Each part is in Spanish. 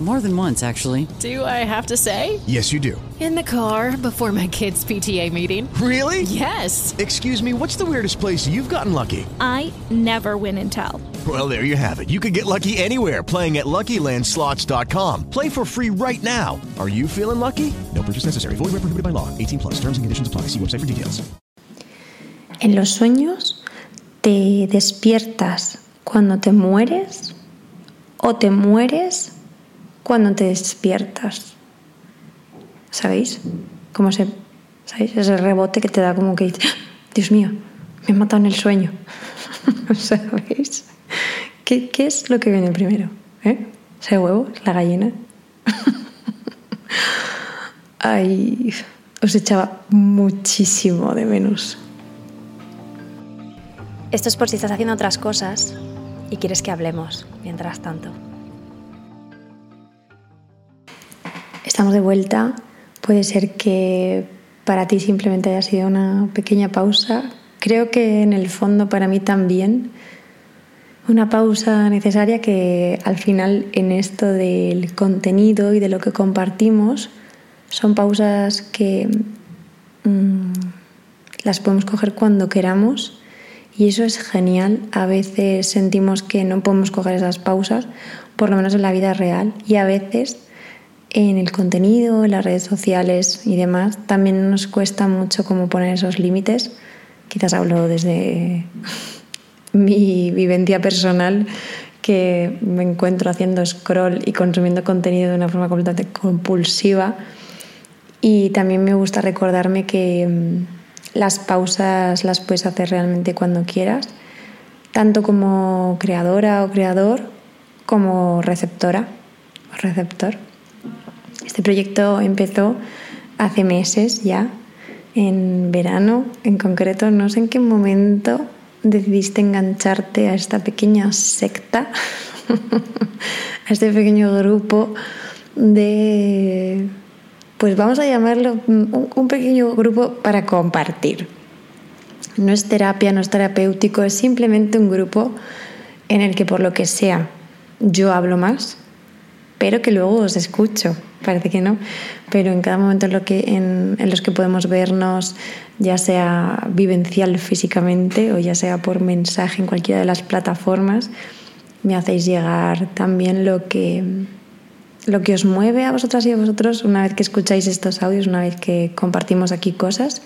More than once, actually. Do I have to say? Yes, you do. In the car before my kids' PTA meeting. Really? Yes. Excuse me, what's the weirdest place you've gotten lucky? I never win and tell. Well, there you have it. You can get lucky anywhere playing at LuckyLandSlots.com. Play for free right now. Are you feeling lucky? No purchase necessary. Void where prohibited by law. 18 plus. Terms and conditions apply. See website for details. En los sueños te despiertas cuando te mueres o te mueres cuando te despiertas. ¿Sabéis? Como se, ¿sabéis? Ese rebote que te da como que dices, ¡Ah! Dios mío, me he matado en el sueño. ¿Sabéis? ¿Qué, ¿Qué, es lo que viene primero? ¿Eh? ¿Ese huevo? ¿La gallina? Ay, os echaba muchísimo de menos. Esto es por si estás haciendo otras cosas y quieres que hablemos mientras tanto. Estamos de vuelta. Puede ser que para ti simplemente haya sido una pequeña pausa. Creo que en el fondo para mí también una pausa necesaria que al final en esto del contenido y de lo que compartimos son pausas que mmm, las podemos coger cuando queramos y eso es genial. A veces sentimos que no podemos coger esas pausas, por lo menos en la vida real, y a veces en el contenido, en las redes sociales y demás, también nos cuesta mucho como poner esos límites. Quizás hablo desde mi vivencia personal, que me encuentro haciendo scroll y consumiendo contenido de una forma completamente compulsiva. Y también me gusta recordarme que mm, las pausas las puedes hacer realmente cuando quieras, tanto como creadora o creador, como receptora o receptor. Este proyecto empezó hace meses ya, en verano en concreto. No sé en qué momento decidiste engancharte a esta pequeña secta, a este pequeño grupo de, pues vamos a llamarlo un pequeño grupo para compartir. No es terapia, no es terapéutico, es simplemente un grupo en el que por lo que sea yo hablo más, pero que luego os escucho. Parece que no, pero en cada momento en, lo que, en, en, los que podemos vernos, ya sea vivencial físicamente o ya sea por mensaje en cualquiera de las plataformas, me hacéis llegar también lo que, lo que os mueve a vosotras y a vosotros una vez que escucháis estos audios, una vez que compartimos aquí cosas.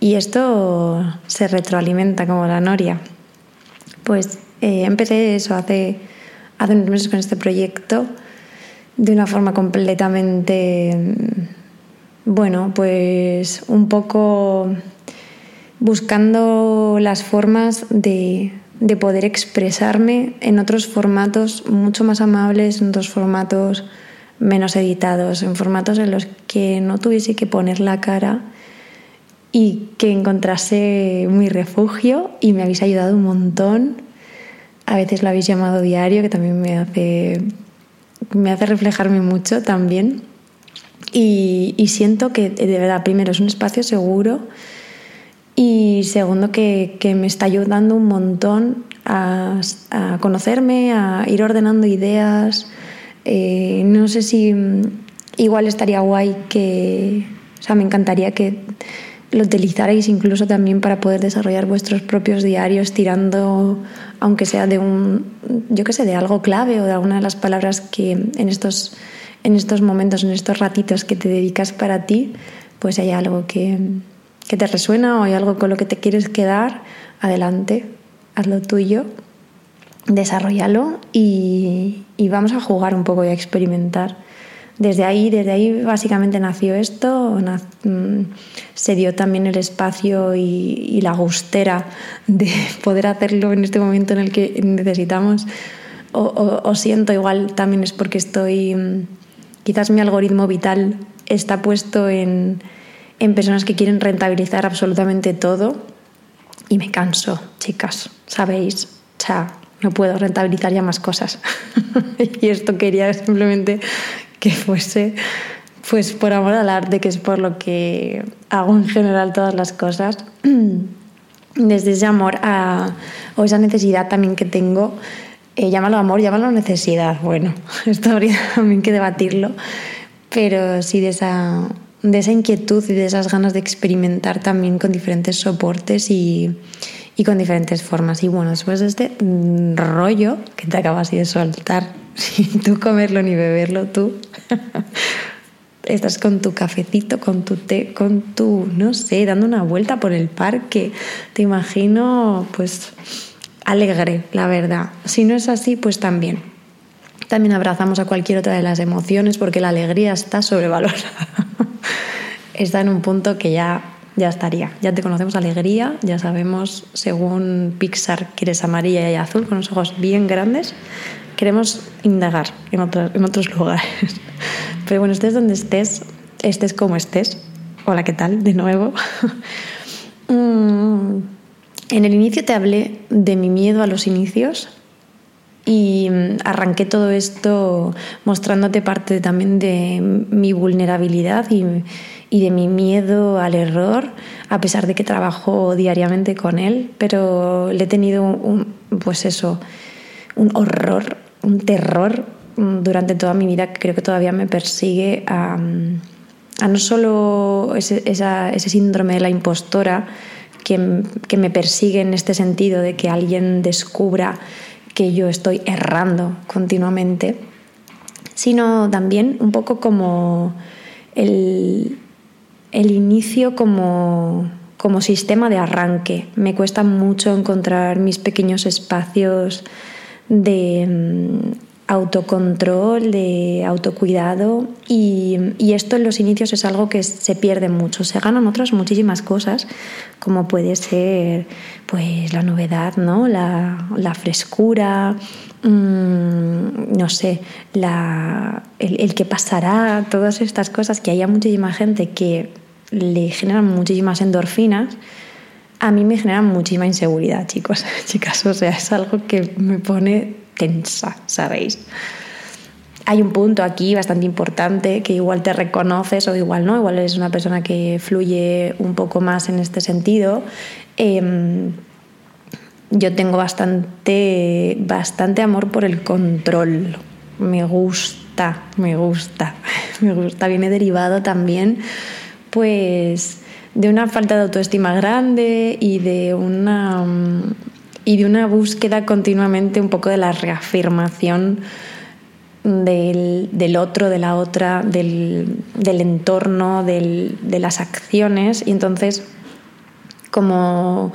Y esto se retroalimenta como la noria. Pues eh, empecé eso hace, hace unos meses con este proyecto de una forma completamente, bueno, pues un poco buscando las formas de, de, poder expresarme en otros formatos mucho más amables, en otros formatos menos editados, en formatos en los que no tuviese que poner la cara y que encontrase mi refugio y me habéis ayudado un montón. A veces lo habéis llamado diario, que también me hace me hace reflejarme mucho también. Y, siento que de verdad, primero, es un espacio seguro y segundo, que, me está ayudando un montón a, conocerme, a ir ordenando ideas. Eh, no sé si igual estaría guay que, o sea, me encantaría que lo utilizarais incluso también para poder desarrollar vuestros propios diarios tirando, aunque sea de un, yo qué sé, de algo clave o de alguna de las palabras que en estos, en estos momentos, en estos ratitos que te dedicas para ti, pues hay algo que, que te resuena o hay algo con lo que te quieres quedar, adelante, haz lo tuyo, desarrollalo y, y vamos a jugar un poco y a experimentar desde ahí, desde ahí básicamente nació esto, mm, se dio también el espacio y, la gustera de poder hacerlo en este momento en el que necesitamos, o siento igual también es porque estoy, mm, quizás mi algoritmo vital está puesto en, en personas que quieren rentabilizar absolutamente todo y me canso, chicas, ¿sabéis? O sea, no puedo rentabilizar ya más cosas. y esto quería simplemente que fuese pues por amor al arte, que es por lo que hago en general todas las cosas, desde ese amor a, o esa necesidad también que tengo, eh, llámalo amor, llámalo necesidad, bueno, esto habría también que debatirlo, pero sí de esa, de esa inquietud y de esas ganas de experimentar también con diferentes soportes y, y con diferentes formas. Y bueno, después de este mm, rollo que te acabas de soltar, sin tú comerlo ni beberlo, tú estás con tu cafecito, con tu té, con tu, no sé, dando una vuelta por el parque. Te imagino, pues, alegre, la verdad. Si no es así, pues también. También abrazamos a cualquier otra de las emociones porque la alegría está sobrevalorada. está en un punto que ya, ya estaría. Ya te conocemos alegría, ya sabemos, según Pixar, que eres amarilla y azul, con los ojos bien grandes. Queremos indagar en, en otros lugares. Pero bueno, estés donde estés, estés como estés. Hola, ¿qué tal? De nuevo. Mm, en el inicio te hablé de mi miedo a los inicios y mm, arranqué todo esto mostrándote parte también de mi vulnerabilidad y, de mi miedo al error, a pesar de que trabajo diariamente con él, pero le he tenido un, pues eso, un horror, un terror Mm, durante toda mi vida que creo que todavía me persigue a, no solo ese, síndrome de la impostora que, que, me persigue en este sentido de que alguien descubra que yo estoy errando continuamente, sino también un poco como el, el inicio como, como sistema de arranque. Me cuesta mucho encontrar mis pequeños espacios de mm, autocontrol, de autocuidado y, esto en los inicios es algo que se pierde mucho. Se ganan otras muchísimas cosas, como puede ser pues la novedad, ¿no? la, frescura, mm, no sé, el, que pasará, todas estas cosas que haya muchísima gente que le generan muchísimas endorfinas. A mí me generan muchísima inseguridad, chicos, chicas. O sea, es algo que me pone tensa, ¿sabéis? Hay un punto aquí bastante importante que igual te reconoces o igual no, igual eres una persona que fluye un poco más en este sentido. Em, yo tengo bastante, bastante amor por el control. Me gusta, me gusta, me gusta. Viene derivado también, pues, de una falta de autoestima grande y de una y de una búsqueda continuamente un poco de la reafirmación del, otro, de la otra, del, entorno, de las acciones. Y entonces, como,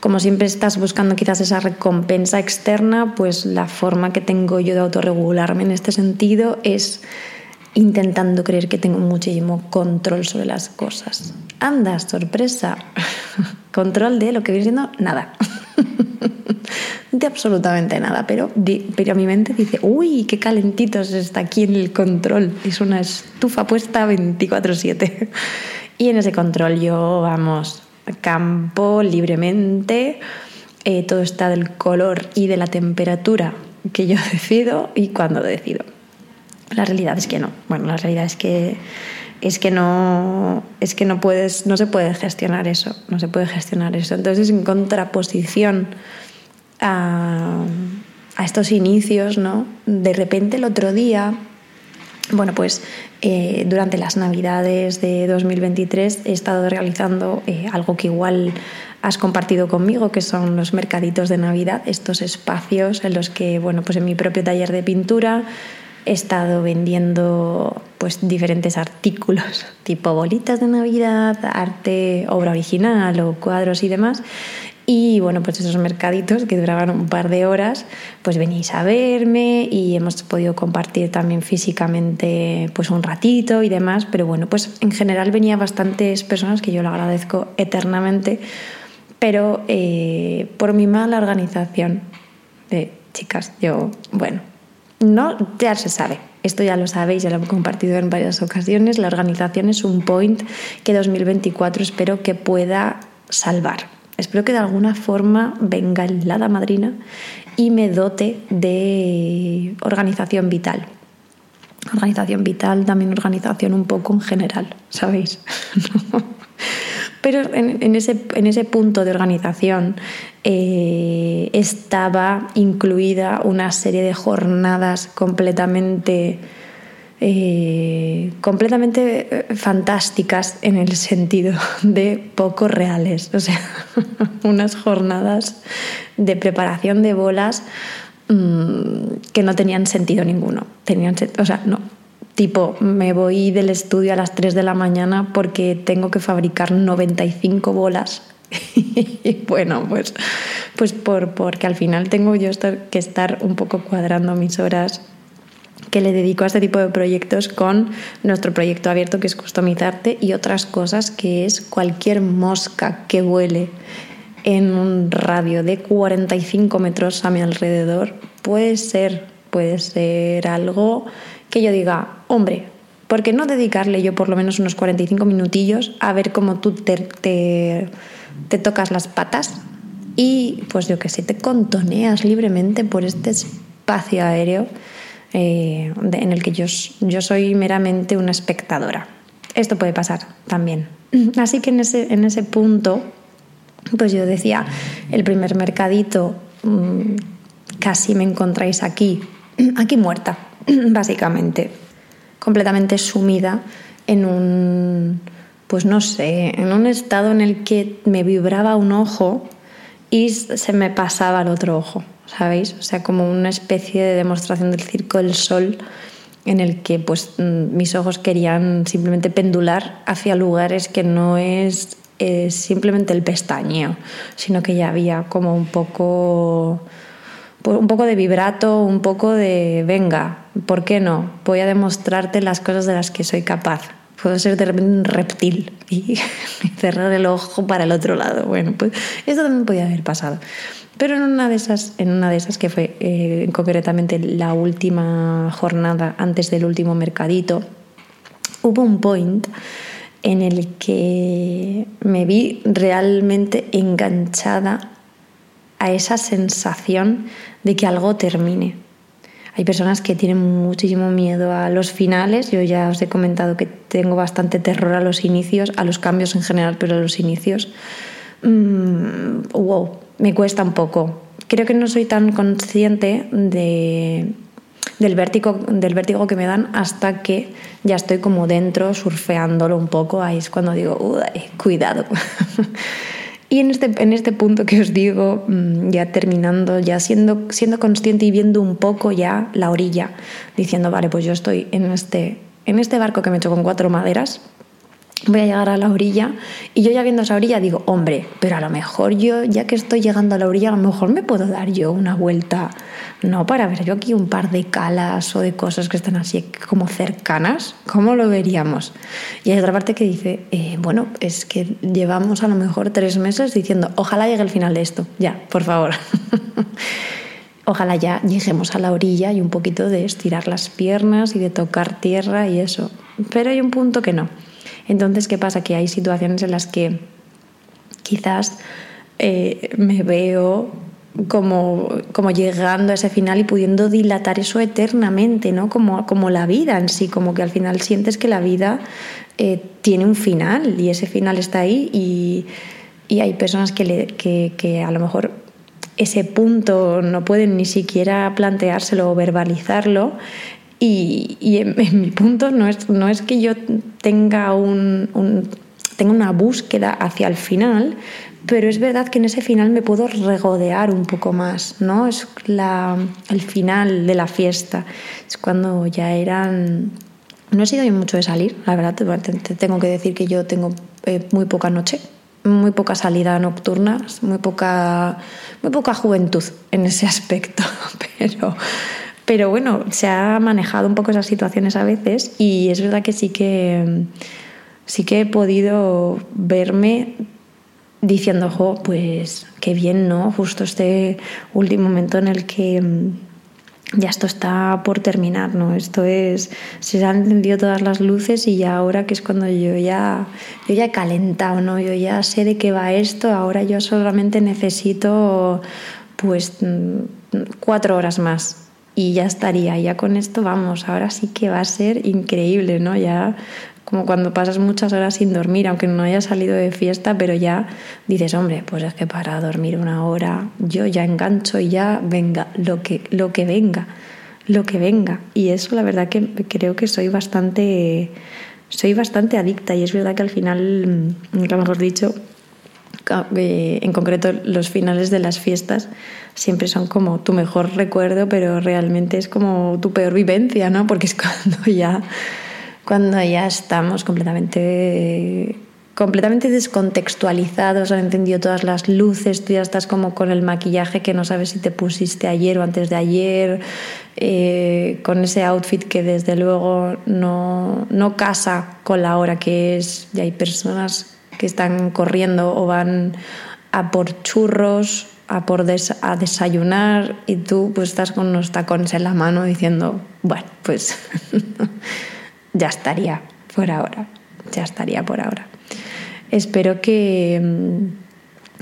como siempre estás buscando quizás esa recompensa externa, pues la forma que tengo yo de autorregularme en este sentido es intentando creer que tengo muchísimo control sobre las cosas. Anda, sorpresa. control de lo que viene siendo nada. de absolutamente nada, pero, pero mi mente dice, uy, qué calentito está aquí en el control. Es una estufa puesta 24/7. Y en ese control yo, vamos, campo libremente, eh, todo está del color y de la temperatura que yo decido y cuando decido. La realidad es que no. Bueno, la realidad es que es que no es que no puedes no se puede gestionar eso no se puede gestionar eso entonces en contraposición a, estos inicios no de repente el otro día bueno pues eh, durante las navidades de 2023 he estado realizando eh, algo que igual has compartido conmigo, que son los mercaditos de Navidad, estos espacios en los que, bueno, pues en mi propio taller de pintura he estado vendiendo pues diferentes artículos tipo bolitas de Navidad, arte, obra original o cuadros y demás. Y bueno, pues esos mercaditos que duraban un par de horas, pues venís a verme y hemos podido compartir también físicamente pues un ratito y demás, pero bueno, pues en general venía bastantes personas que yo lo agradezco eternamente, pero eh, por mi mala organización de chicas, yo, bueno, no, ya se sabe. Esto ya lo sabéis, ya lo he compartido en varias ocasiones. La organización es un point que 2024 espero que pueda salvar. Espero que de alguna forma venga el hada madrina y me dote de organización vital. organización vital, también organización un poco en general, ¿sabéis? Pero en, ese, en, ese, punto de organización eh, estaba incluida una serie de jornadas completamente eh, completamente eh, fantásticas en el sentido de poco reales. O sea, unas jornadas de preparación de bolas mm, que no tenían sentido ninguno. Tenían, o sea, no. Tipo, me voy del estudio a las 3 de la mañana porque tengo que fabricar 95 bolas. Y bueno, pues, pues por, porque al final tengo yo que estar un poco cuadrando mis horas que le dedico a este tipo de proyectos con nuestro proyecto abierto que es customizarte y otras cosas que es cualquier mosca que vuele en un radio de 45 metros a mi alrededor. Puede ser, puede ser algo que yo diga, hombre, ¿por qué no dedicarle yo por lo menos unos 45 minutillos a ver cómo tú te, te, tocas las patas y pues yo que sé, te contoneas libremente por este espacio aéreo eh, en el que yo, yo soy meramente una espectadora. Esto puede pasar también. Así que en ese, en ese punto, pues yo decía, el primer mercadito, mm, casi me encontráis aquí, aquí muerta, básicamente, completamente sumida en un, pues no sé, en un estado en el que me vibraba un ojo y se me pasaba el otro ojo. ¿sabéis? O sea, como una especie de demostración del circo del sol en el que pues mm, mis ojos querían simplemente pendular hacia lugares que no es eh, simplemente el pestañeo, sino que ya había como un poco pues, un poco de vibrato, un poco de venga, ¿por qué no? Voy a demostrarte las cosas de las que soy capaz. Puedo ser de un reptil y cerrar el ojo para el otro lado. Bueno, pues eso también podía haber pasado. Pero en una de esas, en una de esas que fue eh, concretamente la última jornada antes del último mercadito, hubo un point en el que me vi realmente enganchada a esa sensación de que algo termine. Hay personas que tienen muchísimo miedo a los finales. Yo ya os he comentado que tengo bastante terror a los inicios, a los cambios en general, pero a los inicios. Mm, wow, me cuesta un poco. Creo que no soy tan consciente de, del, vértigo, del vértigo que me dan hasta que ya estoy como dentro, surfeándolo un poco. Ahí es cuando digo, cuidado. y en este, en este punto que os digo, mm, ya terminando, ya siendo, siendo consciente y viendo un poco ya la orilla, diciendo, vale, pues yo estoy en este, en este barco que me he con cuatro maderas, voy a llegar a la orilla y yo ya viendo esa orilla digo, hombre, pero a lo mejor yo, ya que estoy llegando a la orilla, a lo mejor me puedo dar yo una vuelta, no para ver yo aquí un par de calas o de cosas que están así como cercanas, ¿cómo lo veríamos? Y hay otra parte que dice, eh, bueno, es que llevamos a lo mejor tres meses diciendo, ojalá llegue el final de esto, ya, por favor. ojalá ya lleguemos a la orilla y un poquito de estirar las piernas y de tocar tierra y eso. Pero hay un punto que no entonces, ¿qué pasa? Que hay situaciones en las que quizás eh, me veo como, como, llegando a ese final y pudiendo dilatar eso eternamente, ¿no? Como, como la vida en sí, como que al final sientes que la vida eh, tiene un final y ese final está ahí y, y hay personas que, que, que a lo mejor ese punto no pueden ni siquiera planteárselo o verbalizarlo y, en, mi punto no es, no es que yo tenga, un, tenga una búsqueda hacia el final, pero es verdad que en ese final me puedo regodear un poco más, ¿no? Es la, el final de la fiesta, es cuando ya eran... No he sido mucho de salir, la verdad, te, tengo que decir que yo tengo eh, muy poca noche, muy poca salida nocturna, muy poca, muy poca juventud en ese aspecto, pero pero bueno, se ha manejado un poco esas situaciones a veces y es verdad que sí que, sí que he podido verme diciendo, jo, pues qué bien, ¿no? Justo este último momento en el que mm, ya esto está por terminar, ¿no? Esto es, se han encendido todas las luces y ya ahora que es cuando yo ya, yo ya he calentado, ¿no? Yo ya sé de qué va esto, ahora yo solamente necesito pues mm, cuatro horas más y ya estaría. Ya con esto vamos, ahora sí que va a ser increíble, ¿no? Ya como cuando pasas muchas horas sin dormir, aunque no hayas salido de fiesta, pero ya dices, hombre, pues es que para dormir una hora yo ya engancho y ya venga, lo que, lo que venga, lo que venga. Y eso la verdad que creo que soy bastante, soy bastante adicta y es verdad que al final, nunca mejor dicho, en concreto los finales de las fiestas siempre son como tu mejor recuerdo, pero realmente es como tu peor vivencia, ¿no? Porque es cuando ya cuando ya estamos completamente completamente descontextualizados, han encendido todas las luces, tú ya estás como con el maquillaje que no sabes si te pusiste ayer o antes de ayer, eh, con ese outfit que desde luego no, no casa con la hora que es, y hay personas que están corriendo o van a por churros, a por a desayunar y tú pues estás con unos tacones en la mano diciendo, bueno, pues ya estaría por ahora, ya estaría por ahora. Espero que,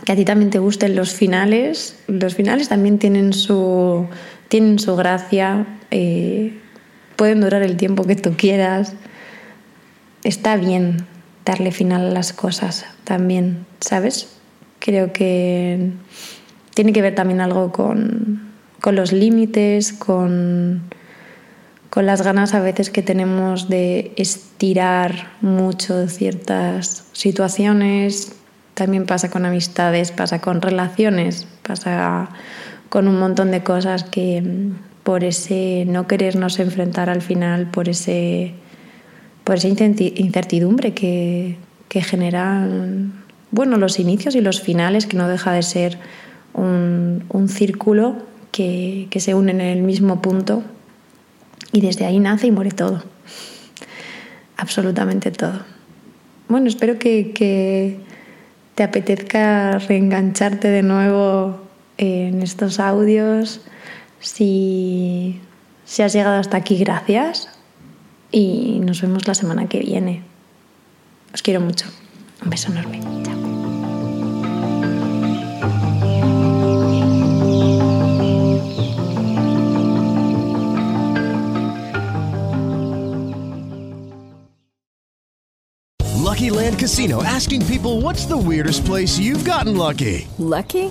que a ti también te gusten los finales. Los finales también tienen su, tienen su gracia, eh, pueden durar el tiempo que tú quieras. Está bien darle final a las cosas también, ¿sabes? Creo que tiene que ver también algo con, con los límites, con con las ganas a veces que tenemos de estirar mucho ciertas situaciones. También pasa con amistades, pasa con relaciones, pasa con un montón de cosas que mm, por ese no querernos enfrentar al final, por ese por esa incertidumbre que, que generan bueno, los inicios y los finales, que no deja de ser un, un círculo que, que se unen en el mismo punto y desde ahí nace y muere todo. Absolutamente todo. Bueno, espero que, te apetezca reengancharte de nuevo en estos audios. Si, si has llegado hasta aquí, gracias. Y nos vemos la semana que viene. Os quiero mucho. Un beso enorme. Chao. Lucky Land Casino asking people what's the weirdest place you've gotten lucky? Lucky?